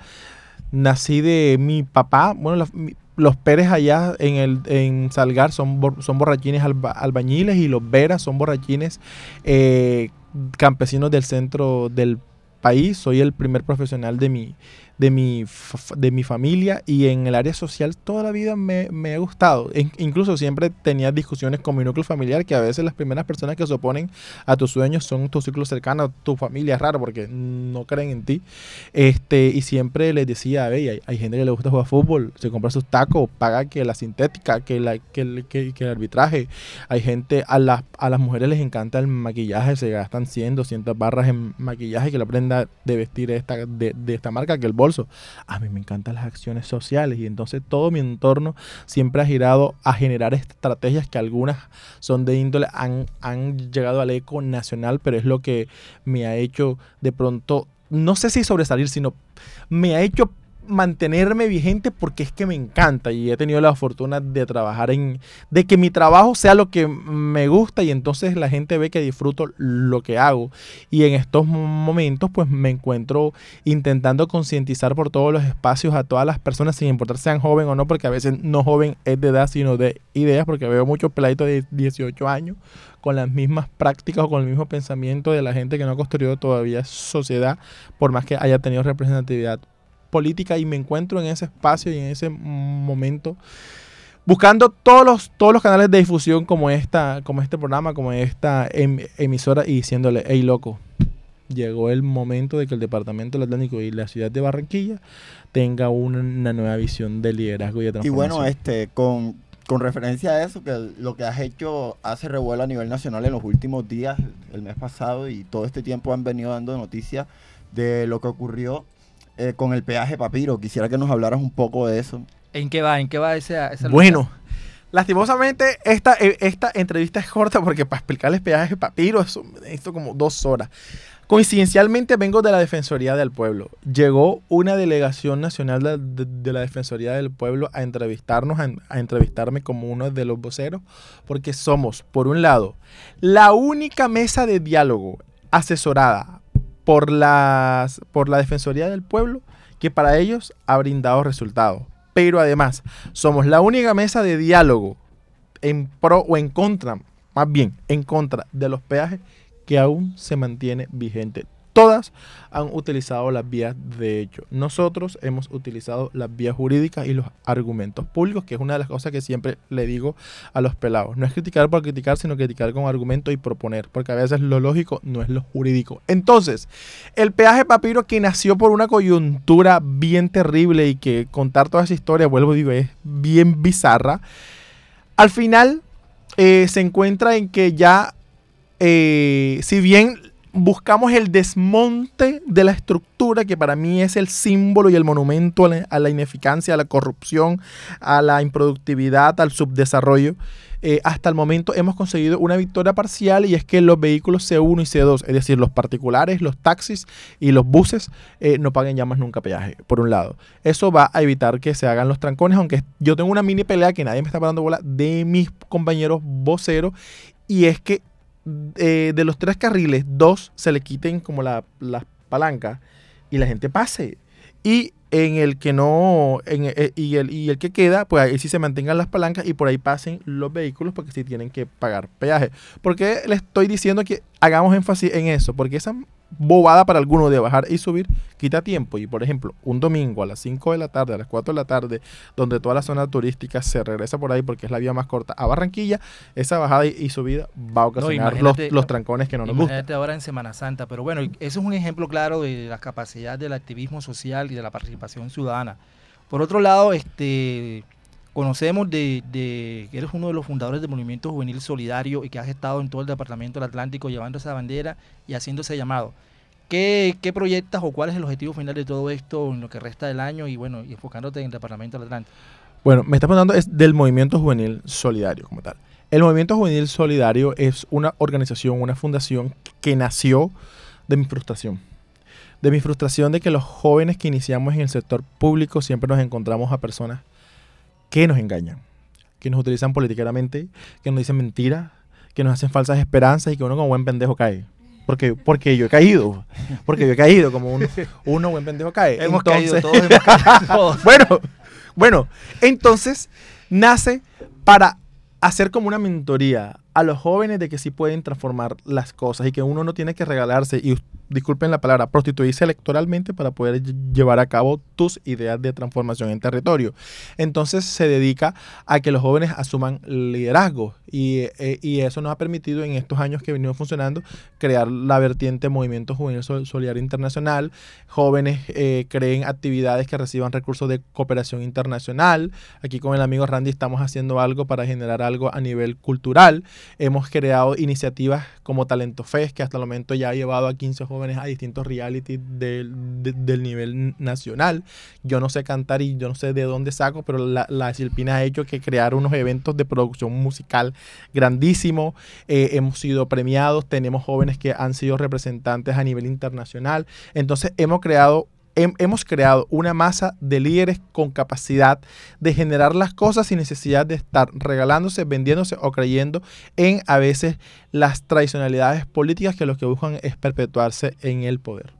Nací de mi papá, bueno, los Pérez allá en, en Salgar son, borrachines albañiles y los Vera son borrachines eh, campesinos del centro del país. Soy el primer profesional de mi, de mi, de mi familia y en el área social toda la vida me, me ha gustado. incluso siempre tenía discusiones con mi núcleo familiar que a veces las primeras personas que se oponen a tus sueños son tu ciclo cercano, tu familia, es raro porque no creen en ti. Este, y siempre les decía, hay, hay gente que le gusta jugar fútbol, se compra sus tacos, paga que la sintética, que, la, que, que, el arbitraje. Hay gente, a, las a las mujeres les encanta el maquillaje, se gastan 100, 200 barras en maquillaje, que la prenda de vestir esta, de, de esta marca, que el a mí me encantan las acciones sociales y entonces todo mi entorno siempre ha girado a generar estrategias que algunas son de índole, han, han llegado al eco nacional, pero es lo que me ha hecho de pronto, no sé si sobresalir, sino me ha hecho mantenerme vigente porque es que me encanta y he tenido la fortuna de trabajar en, de que mi trabajo sea lo que me gusta y entonces la gente ve que disfruto lo que hago. Y en estos momentos pues me encuentro intentando concientizar por todos los espacios a todas las personas sin importar sean joven o no, porque a veces no joven es de edad sino de ideas, porque veo muchos peladitos de 18 años con las mismas prácticas o con el mismo pensamiento de la gente que no ha construido todavía sociedad, por más que haya tenido representatividad política y me encuentro en ese espacio y en ese momento buscando todos los, todos los canales de difusión como, esta, como este programa, como esta em, emisora y diciéndole, hey loco, llegó el momento de que el Departamento del Atlántico y la ciudad de Barranquilla tenga una, nueva visión de liderazgo y de transformación. Y bueno, este, con, con referencia a eso, que lo que has hecho hace revuelo a nivel nacional en los últimos días, el mes pasado y todo este tiempo han venido dando noticias de lo que ocurrió eh, con el peaje Papiro. Quisiera que nos hablaras un poco de eso. ¿En qué va? ¿En qué va ese, Bueno, lastimosamente esta, eh, esta entrevista es corta porque para explicarles peaje Papiro es esto como dos horas. Coincidencialmente vengo de la Defensoría del Pueblo. Llegó una delegación nacional de, la Defensoría del Pueblo a entrevistarnos, a, entrevistarme como uno de los voceros, porque somos, por un lado, la única mesa de diálogo asesorada por, las, por la Defensoría del Pueblo que para ellos ha brindado resultados. Pero además, somos la única mesa de diálogo en pro o en contra, más bien en contra de los peajes que aún se mantiene vigente todas han utilizado las vías de hecho. Nosotros hemos utilizado las vías jurídicas y los argumentos públicos, que es una de las cosas que siempre le digo a los pelados. No es criticar por criticar, sino criticar con argumento y proponer, porque a veces lo lógico no es lo jurídico. Entonces, el peaje papiro que nació por una coyuntura bien terrible y que contar toda esa historia, vuelvo digo, es bien bizarra, al final eh, se encuentra en que ya, eh, si bien buscamos el desmonte de la estructura que para mí es el símbolo y el monumento a la, ineficacia, a la corrupción, a la improductividad, al subdesarrollo. Eh, hasta el momento hemos conseguido una victoria parcial y es que los vehículos C1 y C2, es decir, los particulares, los taxis y los buses, eh, no paguen ya más nunca peaje, por un lado. Eso va a evitar que se hagan los trancones, aunque yo tengo una mini pelea que nadie me está parando bola de mis compañeros voceros y es que eh, de los tres carriles, dos se le quiten como las la palancas y la gente pase. Y en el que no, eh, y, el, y el que queda, pues ahí sí se mantengan las palancas y por ahí pasen los vehículos porque sí tienen que pagar peaje. porque le estoy diciendo que hagamos énfasis en eso? Porque esa bobada para alguno de bajar y subir quita tiempo. Y por ejemplo, un domingo a las 5 de la tarde, a las 4 de la tarde, donde toda la zona turística se regresa por ahí porque es la vía más corta a Barranquilla, esa bajada y, subida va a ocasionar los, trancones que no nos gustan. ahora en Semana Santa, pero bueno, eso es un ejemplo claro de la capacidad del activismo social y de la participación ciudadana. Por otro lado, este conocemos de, de, que eres uno de los fundadores del Movimiento Juvenil Solidario y que has estado en todo el Departamento del Atlántico llevando esa bandera y haciendo ese llamado. ¿Qué, ¿Qué, proyectas o cuál es el objetivo final de todo esto en lo que resta del año y bueno, y enfocándote en el Departamento del Atlántico? Bueno, me está preguntando es del Movimiento Juvenil Solidario como tal. El Movimiento Juvenil Solidario es una organización, una fundación que nació de mi frustración. De mi frustración de que los jóvenes que iniciamos en el sector público siempre nos encontramos a personas que nos engañan, que nos utilizan políticamente, que nos dicen mentiras, que nos hacen falsas esperanzas y que uno como buen pendejo cae. Porque, porque yo he caído. Porque yo he caído, como uno, uno buen pendejo cae. Hemos caído todos, hemos caído bueno, bueno, entonces nace para hacer como una mentoría a los jóvenes de que sí pueden transformar las cosas y que uno no tiene que regalarse y disculpen la palabra, prostituirse electoralmente para poder llevar a cabo tus ideas de transformación en territorio. Entonces se dedica a que los jóvenes asuman liderazgo y, eh, y eso nos ha permitido en estos años que venimos funcionando crear la vertiente Movimiento Juvenil Solidario Internacional. Jóvenes eh, creen actividades que reciban recursos de cooperación internacional. Aquí con el amigo Randy estamos haciendo algo para generar algo a nivel cultural. Hemos creado iniciativas como Talento Fest, que hasta el momento ya ha llevado a 15 jóvenes jóvenes a distintos reality del, nivel nacional. Yo no sé cantar y yo no sé de dónde saco, pero la, la Silpina ha hecho que crear unos eventos de producción musical grandísimos. Eh, hemos sido premiados, tenemos jóvenes que han sido representantes a nivel internacional. Entonces hemos creado hemos creado una masa de líderes con capacidad de generar las cosas sin necesidad de estar regalándose, vendiéndose o creyendo en a veces las tradicionalidades políticas que lo que buscan es perpetuarse en el poder.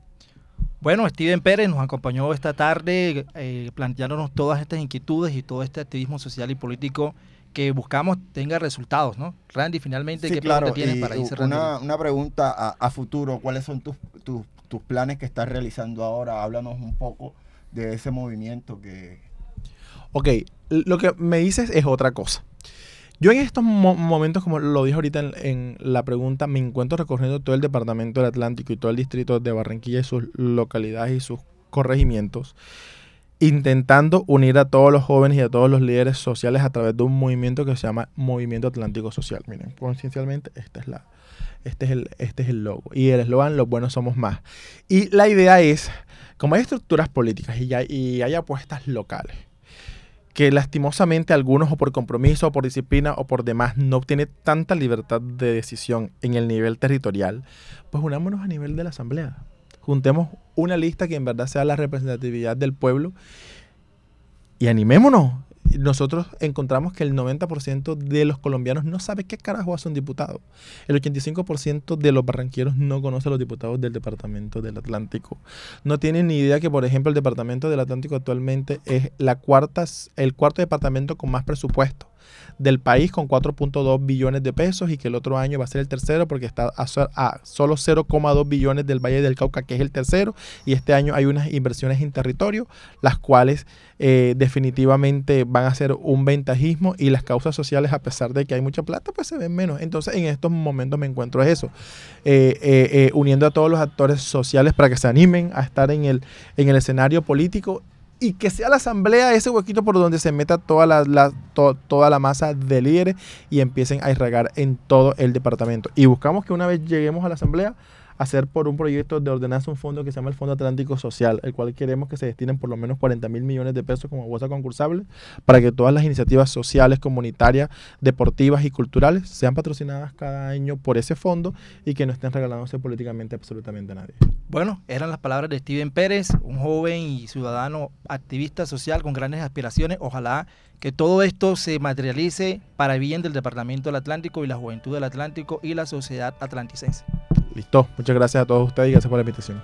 Bueno, Steven Pérez nos acompañó esta tarde eh, planteándonos todas estas inquietudes y todo este activismo social y político que buscamos tenga resultados, ¿no? Randy, finalmente, ¿qué claro, tienes para ir cerrando? Una, una pregunta a, a, futuro, ¿cuáles son tus, tus tus planes que estás realizando ahora. Háblanos un poco de ese movimiento que... Ok, lo que me dices es otra cosa. Yo en estos momentos, como lo dije ahorita en, la pregunta, me encuentro recorriendo todo el departamento del Atlántico y todo el distrito de Barranquilla y sus localidades y sus corregimientos, intentando unir a todos los jóvenes y a todos los líderes sociales a través de un movimiento que se llama Movimiento Atlántico Social. Miren, conciencialmente, esta es la, este es el, este es el logo. Y el eslogan, los buenos somos más. Y la idea es, como hay estructuras políticas y, y hay apuestas locales, que lastimosamente algunos o por compromiso o por disciplina o por demás no obtiene tanta libertad de decisión en el nivel territorial, pues unámonos a nivel de la asamblea. Juntemos una lista que en verdad sea la representatividad del pueblo y animémonos nosotros encontramos que el 90% de los colombianos no sabe qué carajo hace un diputado. El 85% de los barranqueros no conoce a los diputados del Departamento del Atlántico. No tienen ni idea que, por ejemplo, el Departamento del Atlántico actualmente es la cuarta, el cuarto departamento con más presupuesto del país con 4.2 billones de pesos y que el otro año va a ser el tercero porque está a, solo 0,2 billones del Valle del Cauca, que es el tercero, y este año hay unas inversiones en territorio, las cuales eh, definitivamente van a ser un ventajismo y las causas sociales, a pesar de que hay mucha plata, pues se ven menos. Entonces en estos momentos me encuentro eso, eh, eh, uniendo a todos los actores sociales para que se animen a estar en el, en el escenario político y que sea la asamblea ese huequito por donde se meta toda la, toda la masa de líderes y empiecen a irrigar en todo el departamento. Y buscamos que una vez lleguemos a la asamblea hacer por un proyecto de ordenanza un fondo que se llama el Fondo Atlántico Social, el cual queremos que se destinen por lo menos 40 mil millones de pesos como bolsa concursable para que todas las iniciativas sociales, comunitarias, deportivas y culturales sean patrocinadas cada año por ese fondo y que no estén regalándose políticamente absolutamente a nadie. Bueno, eran las palabras de Steven Pérez, un joven y ciudadano activista social con grandes aspiraciones. Ojalá que todo esto se materialice para bien del Departamento del Atlántico y la juventud del Atlántico y la sociedad atlanticense. Listo, muchas gracias a todos ustedes y gracias por la invitación.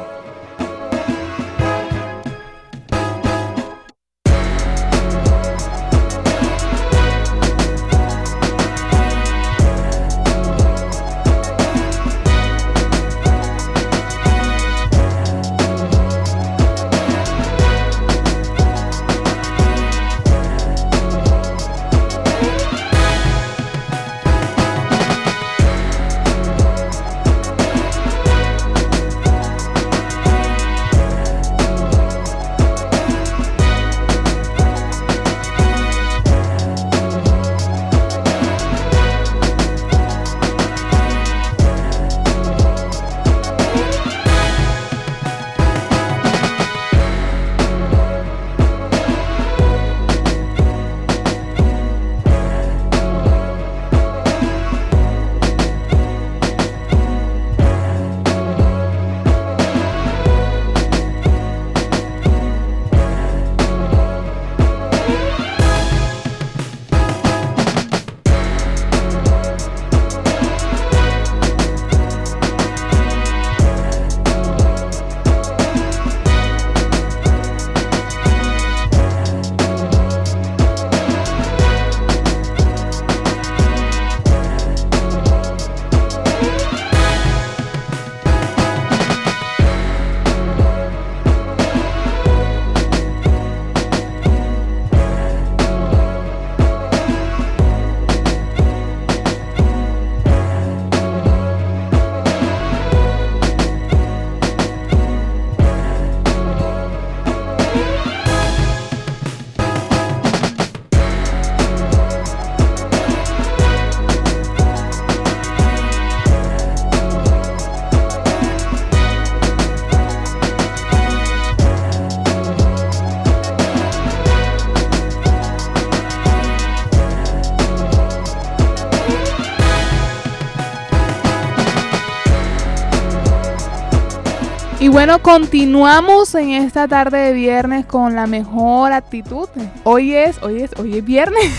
Bueno, continuamos en esta tarde de viernes con la mejor actitud. Hoy es, hoy es, hoy es viernes.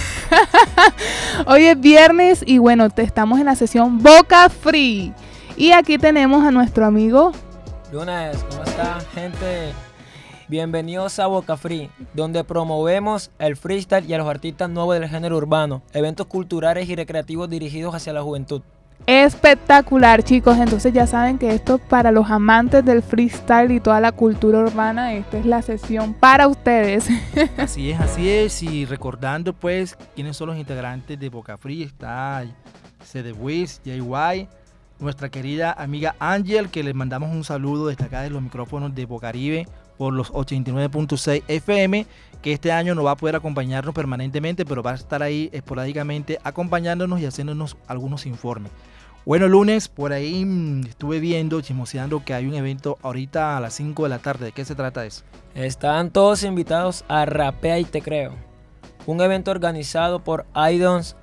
hoy es viernes y bueno, te estamos en la sesión Boca Free. Y aquí tenemos a nuestro amigo Lunes, ¿cómo está, gente? Bienvenidos a Boca Free, donde promovemos el freestyle y a los artistas nuevos del género urbano, eventos culturales y recreativos dirigidos hacia la juventud espectacular, chicos. Entonces ya saben que esto para los amantes del freestyle y toda la cultura urbana, esta es la sesión para ustedes. Así es, así es. Y recordando pues quiénes son los integrantes de Boca Free, está CD Wiz, JY, nuestra querida amiga Angel, que les mandamos un saludo desde de los micrófonos de Bocaribe por los 89.6 FM, que este año no va a poder acompañarnos permanentemente, pero va a estar ahí esporádicamente acompañándonos y haciéndonos algunos informes. Bueno, lunes, por ahí mm, estuve viendo, chismoseando que hay un evento ahorita a las 5 de la tarde. ¿De qué se trata eso? Están todos invitados a Rapea y Te Creo. Un evento organizado por Idons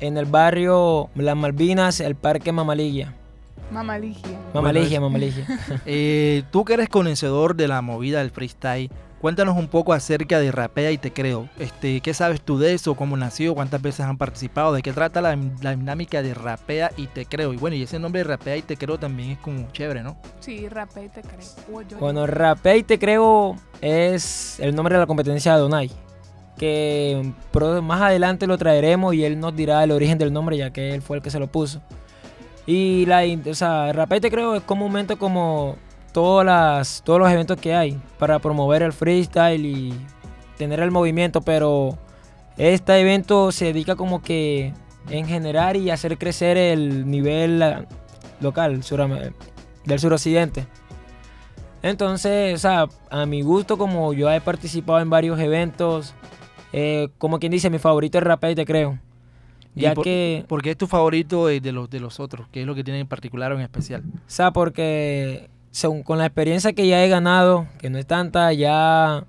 en el barrio Las Malvinas, el Parque Mamaligia. Mamaligia. Mamaligia, Mamaligia. eh, Tú que eres conocedor de la movida del freestyle, Cuéntanos un poco acerca de Rapea y Te Creo. Este, ¿Qué sabes tú de eso? ¿Cómo nació? ¿Cuántas veces han participado? ¿De qué trata la, dinámica de Rapea y Te Creo? Y bueno, y ese nombre de Rapea y Te Creo también es como chévere, ¿no? Sí, Rapea y Te Creo. Bueno, Rapea y Te Creo es el nombre de la competencia de Donai. Que más adelante lo traeremos y él nos dirá el origen del nombre, ya que él fue el que se lo puso. Y la, o sea, Rapea y Te Creo es comúnmente como todas las, todos los eventos que hay para promover el freestyle y tener el movimiento, pero este evento se dedica como que en generar y hacer crecer el nivel local del suroccidente. Entonces, o sea, a mi gusto, como yo he participado en varios eventos, eh, como quien dice, mi favorito es Rapé, te creo. Ya que. ¿Por qué es tu favorito de los, de los otros? ¿Qué es lo que tiene en particular o en especial? O sea, porque con la experiencia que ya he ganado, que no es tanta, ya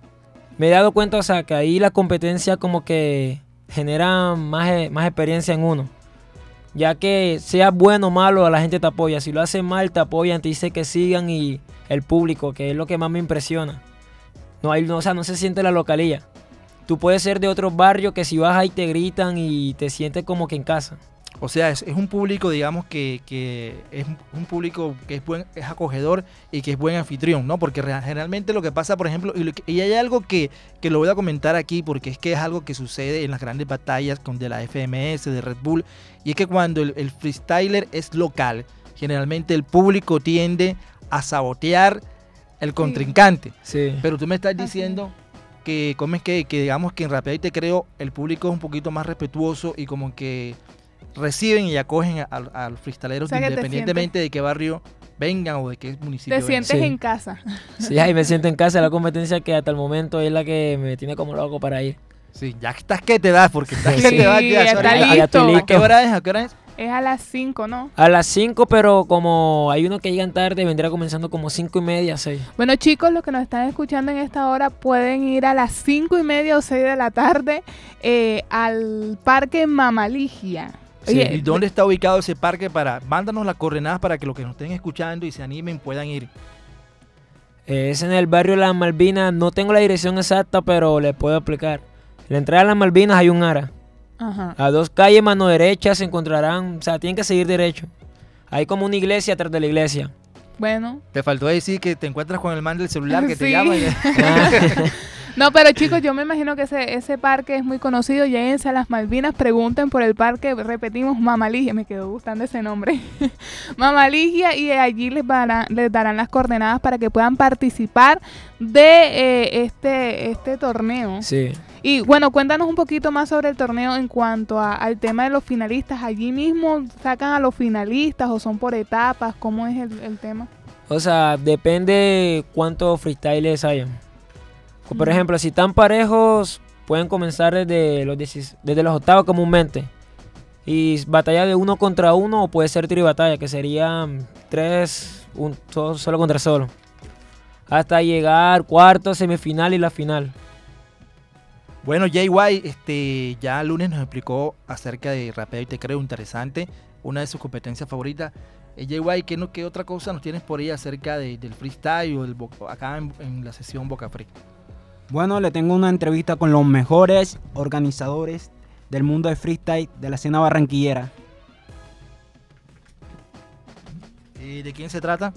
me he dado cuenta, o sea, que ahí la competencia como que genera más, e, más experiencia en uno. Ya que sea bueno o malo, a la gente te apoya. Si lo hace mal, te apoyan, te dice que sigan y el público, que es lo que más me impresiona. No hay, no, o sea, no se siente la localía. Tú puedes ser de otro barrio que si vas ahí te gritan y te sientes como que en casa. O sea, es, un público, digamos, que, es un público que es, buen, es acogedor y que es buen anfitrión, ¿no? Porque generalmente lo que pasa, por ejemplo, y, hay algo que, lo voy a comentar aquí porque es que es algo que sucede en las grandes batallas con de la FMS, de Red Bull, y es que cuando el, freestyler es local, generalmente el público tiende a sabotear el contrincante. Sí. Pero tú me estás diciendo que, como es que, que digamos que en Rapid te creo, el público es un poquito más respetuoso y como que reciben y acogen al, al freestaleros independientemente de qué barrio vengan o de qué municipio Te sientes en casa. Sí, ahí me siento en casa. La competencia que hasta el momento es la que me tiene como loco para ir. Sí, ya estás que te das, porque estás que te vas. Ya, está listo. ¿A qué hora es? ¿A qué hora es? Es a las 5, ¿no? A las 5, pero como hay uno que llegan tarde, vendrá comenzando como 5 y media, 6. Bueno, chicos, los que nos están escuchando en esta hora pueden ir a las 5 y media o 6 de la tarde eh, al Parque Mamaligia. ¿Y dónde está ubicado ese parque? para Mándanos las coordenadas para que los que nos estén escuchando y se animen puedan ir. Es en el barrio Las Malvinas. No tengo la dirección exacta, pero les puedo explicar. En la entrada de Las Malvinas hay un ara. Ajá. A dos calles mano derecha se encontrarán, o sea, tienen que seguir derecho. Hay como una iglesia atrás de la iglesia. Bueno. Te faltó decir que te encuentras con el man del celular que te llama. No, pero chicos, yo me imagino que ese, ese parque es muy conocido. Lléguense a las Malvinas, pregunten por el parque, repetimos, Mamaligia, me quedó gustando ese nombre. Mamaligia, y allí les, les darán las coordenadas para que puedan participar de eh, este, este torneo. Sí. Y bueno, cuéntanos un poquito más sobre el torneo en cuanto al tema de los finalistas. ¿Allí mismo sacan a los finalistas o son por etapas? ¿Cómo es el, el tema? O sea, depende cuántos freestyles hayan. Por ejemplo, si están parejos, pueden comenzar desde los, desde los octavos comúnmente. Y batalla de uno contra uno o puede ser batalla, que serían tres, un, solo contra solo. Hasta llegar cuarto, semifinal y la final. Bueno, JY, este, ya lunes nos explicó acerca de Rapeo y Te Creo interesante, una de sus competencias favoritas. Eh, JY, ¿qué, ¿qué, otra cosa nos tienes por ahí acerca del freestyle o del, acá en, en la sesión Boca Free? Bueno, le tengo una entrevista con los mejores organizadores del mundo de freestyle de la escena barranquillera. ¿Y de quién se trata?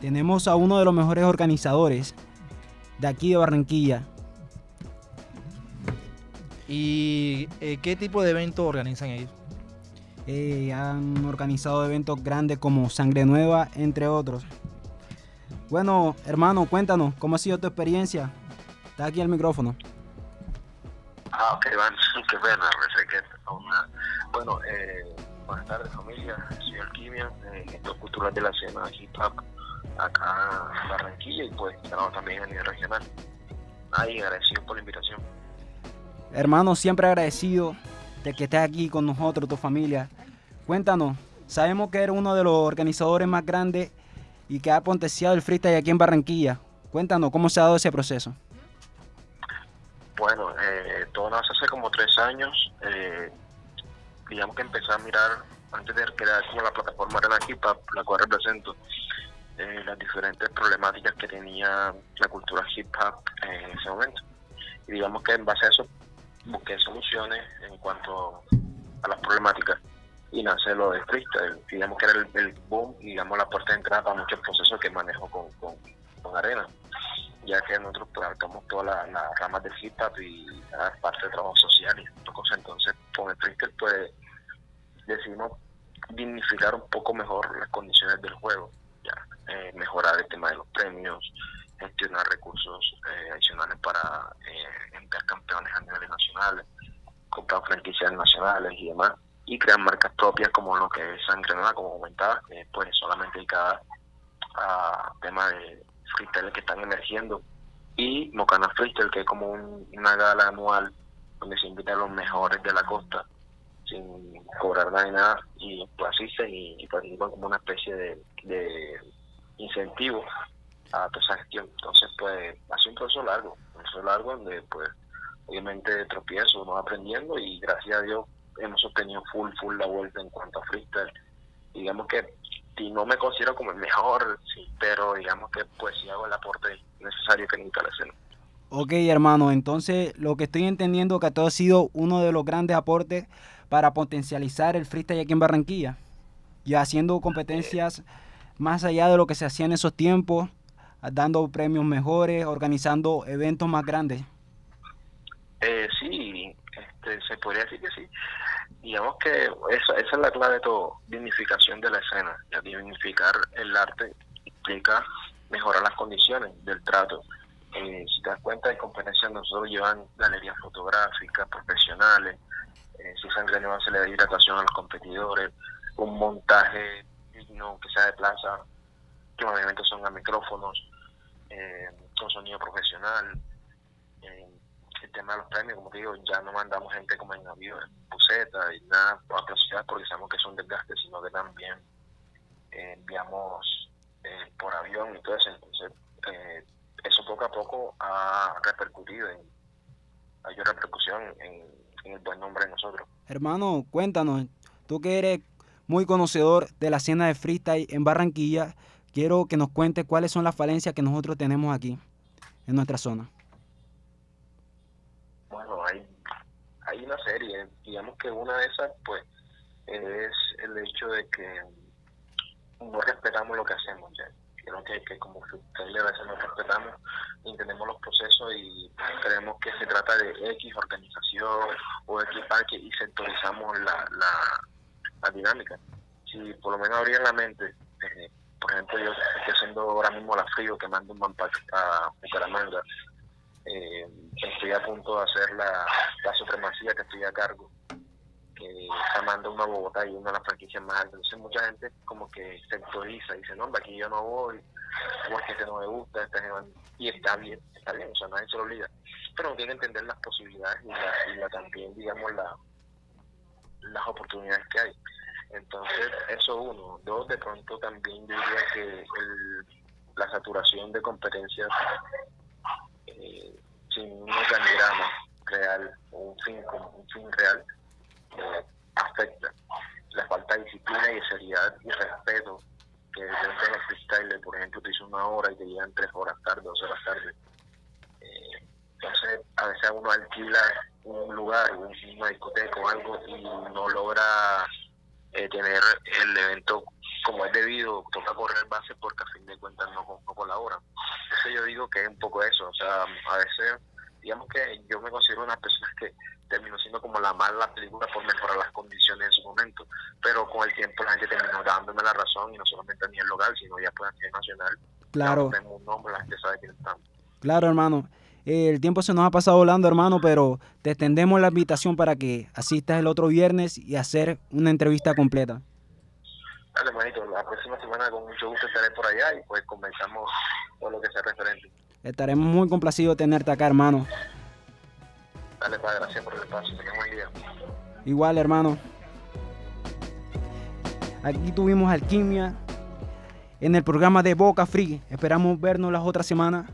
Tenemos a uno de los mejores organizadores de aquí de Barranquilla. ¿Y eh, qué tipo de eventos organizan ellos? Eh, han organizado eventos grandes como Sangre Nueva, entre otros. Bueno, hermano, cuéntanos, ¿cómo ha sido tu experiencia Está aquí el micrófono. Ah, ok, bueno, qué pena, una... Bueno, eh, buenas tardes familia, soy Alquimia, eh, gestor cultural de la escena hip hop acá en Barranquilla y pues trabajo también a nivel regional. Ay, agradecido por la invitación. Hermano, siempre agradecido de que estés aquí con nosotros, tu familia. Cuéntanos, sabemos que eres uno de los organizadores más grandes y que ha potenciado el freestyle aquí en Barranquilla. Cuéntanos, ¿cómo se ha dado ese proceso? Bueno, eh, todo nace hace como tres años. Eh, digamos que empecé a mirar, antes de crear como la plataforma Arena Hop, la cual represento, eh, las diferentes problemáticas que tenía la cultura hip hop en ese momento. Y digamos que en base a eso busqué soluciones en cuanto a las problemáticas y nace lo de freestyle. Digamos que era el, boom y digamos la puerta de entrada para muchos procesos que manejo con, con, Arena, ya que nosotros abarcamos todas las ramas del hip y la parte de trabajo social y cosas. Entonces, con el freestyle, pues decidimos dignificar un poco mejor las condiciones del juego, ya eh, mejorar el tema de los premios, gestionar recursos eh, adicionales para eh, enviar campeones a niveles nacionales, comprar franquicias nacionales y demás y crear marcas propias como lo que es Sangre Nueva, como comentaba, pues solamente dedicada a temas de freestyle que están emergiendo y Mocana Freestyle, que es como una gala anual donde se invitan los mejores de la costa sin cobrar nada, nada y pues asisten y, y participan como una especie de, incentivo a toda esa gestión. Entonces, pues, hace un proceso largo, un proceso largo donde, pues, obviamente tropiezo, uno va aprendiendo y gracias a Dios hemos obtenido full, full la vuelta en cuanto a freestyle. Digamos que si no me considero como el mejor, sí, pero digamos que pues sí hago el aporte necesario que necesita la escena. Ok, hermano, entonces lo que estoy entendiendo que todo ha sido uno de los grandes aportes para potencializar el freestyle aquí en Barranquilla y haciendo competencias más allá de lo que se hacía en esos tiempos, dando premios mejores, organizando eventos más grandes. Eh, sí, este, se podría decir que sí digamos que esa, esa es la clave de todo, dignificación de la escena. Ya dignificar el arte implica mejorar las condiciones del trato. Eh, si te das cuenta, en competencias nosotros llevan galerías fotográficas, profesionales, eh, si sangre nueva se le da hidratación a los competidores, un montaje digno que sea de plaza, que obviamente son a micrófonos, eh, con sonido profesional. Eh, tema de los premios, como te digo, ya no mandamos gente como en avión, en buseta y nada otras ciudades porque sabemos que son desgastes, sino que también eh, enviamos eh, por avión y todo eso. Entonces, eh, eso poco a poco ha repercutido en mayor repercusión en, en el buen nombre de nosotros. Hermano, cuéntanos, tú que eres muy conocedor de la escena de freestyle en Barranquilla, quiero que nos cuentes cuáles son las falencias que nosotros tenemos aquí en nuestra zona. Hay una serie, digamos que una de esas pues es el hecho de que no respetamos lo que hacemos ya. Creo que, que como ustedes a veces no respetamos, entendemos los procesos y creemos que se trata de X organización o X parque y sectorizamos la, la, dinámica. Si por lo menos abrir la mente, eh, por ejemplo, yo estoy haciendo ahora mismo la frío que mando un manpack a Bucaramanga, eh, estoy a punto de hacer la, la supremacía que estoy a cargo, que está mandando una Bogotá y una de las franquicias más altas. Entonces mucha gente como que sectoriza y dice, no, aquí yo no voy, como es que este no me gusta, este y está bien, está bien, o sea, nadie se lo olvida. Pero tiene que entender las posibilidades y, la, también, digamos, la, las oportunidades que hay. Entonces, eso uno. Dos, de pronto también diría que el, la saturación de competencias eh, sin un organigrama real o un fin, un fin real, eh, afecta. La falta de disciplina y de seriedad y respeto que dentro de los freestyle, por ejemplo, te hizo una hora y te llegan tres horas tarde, dos horas tarde. Eh, entonces, a veces uno alquila un lugar, una discoteca o algo y no logra eh, tener el evento como es debido, toca correr base porque a fin de cuentas no, no colabora. Eso yo digo que es un poco eso, o sea, a veces, digamos que yo me considero una persona que terminó siendo como la mala película por mejorar las condiciones en su momento, pero con el tiempo la gente terminó dándome la razón y no solamente a nivel local, sino ya pues a nivel nacional. Claro. Tenemos un nombre, la gente sabe quién estamos. Claro, hermano. El tiempo se nos ha pasado volando, hermano, pero te extendemos la invitación para que asistas el otro viernes y hacer una entrevista completa. Dale, manito, la próxima semana con mucho gusto estaré por allá y pues conversamos todo lo que sea referente. Estaremos muy complacidos de tenerte acá, hermano. Dale, padre, gracias por el espacio. Tenemos buen día. Igual, hermano. Aquí tuvimos alquimia en el programa de Boca Free. Esperamos vernos las otras semanas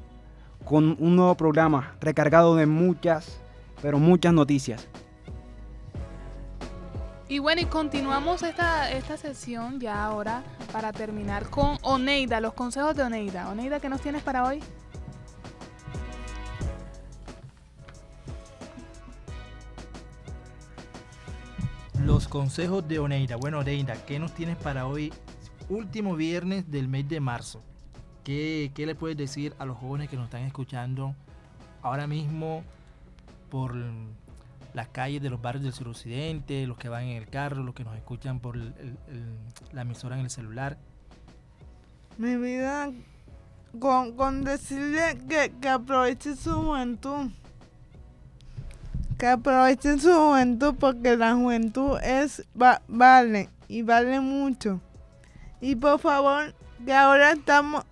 con un nuevo programa recargado de muchas, pero muchas noticias. Y bueno, y continuamos esta, esta sesión ya ahora para terminar con Oneida, los consejos de Oneida. Oneida, ¿qué nos tienes para hoy? Los consejos de Oneida. Bueno, Oneida, ¿qué nos tienes para hoy? Último viernes del mes de marzo. ¿Qué, ¿Qué le puedes decir a los jóvenes que nos están escuchando ahora mismo por las calles de los barrios del suroccidente, los que van en el carro, los que nos escuchan por el- el- la emisora en el celular? Mi vida, con, decirle que, que aproveche su juventud. Que aprovechen su juventud porque la juventud es va- vale y vale mucho. Y por favor, que ahora estamos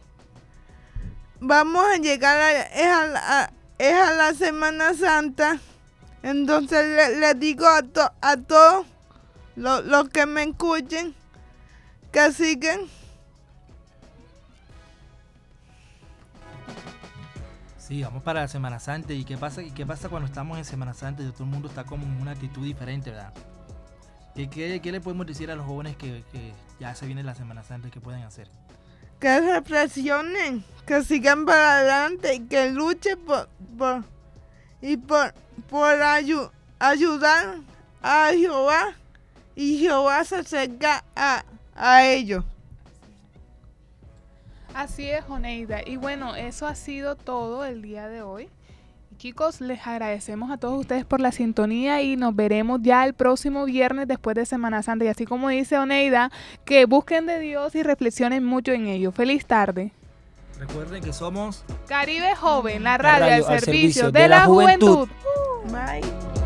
vamos a llegar a, es a, la, es a la Semana Santa. Entonces le, le digo a, to- a todos los que me escuchen que sigan Sí, vamos para la Semana Santa. ¿Y qué pasa, y qué pasa cuando estamos en Semana Santa y todo el mundo está como en una actitud diferente, verdad? ¿Qué, qué, qué le podemos decir a los jóvenes que, que ya se viene la Semana Santa y qué pueden hacer? que reflexionen, que sigan para adelante y que luchen por, por y por, por ayu- ayudar a Jehová y Jehová se acerca a, a ellos. Así es, Oneida. Y bueno, eso ha sido todo el día de hoy. Chicos, les agradecemos a todos ustedes por la sintonía y nos veremos ya el próximo viernes después de Semana Santa. Y así como dice Oneida, que busquen de Dios y reflexionen mucho en ello. Feliz tarde. Recuerden que somos Caribe Joven, la La radio, al al servicio servicio de, de la, la juventud. juventud. Bye.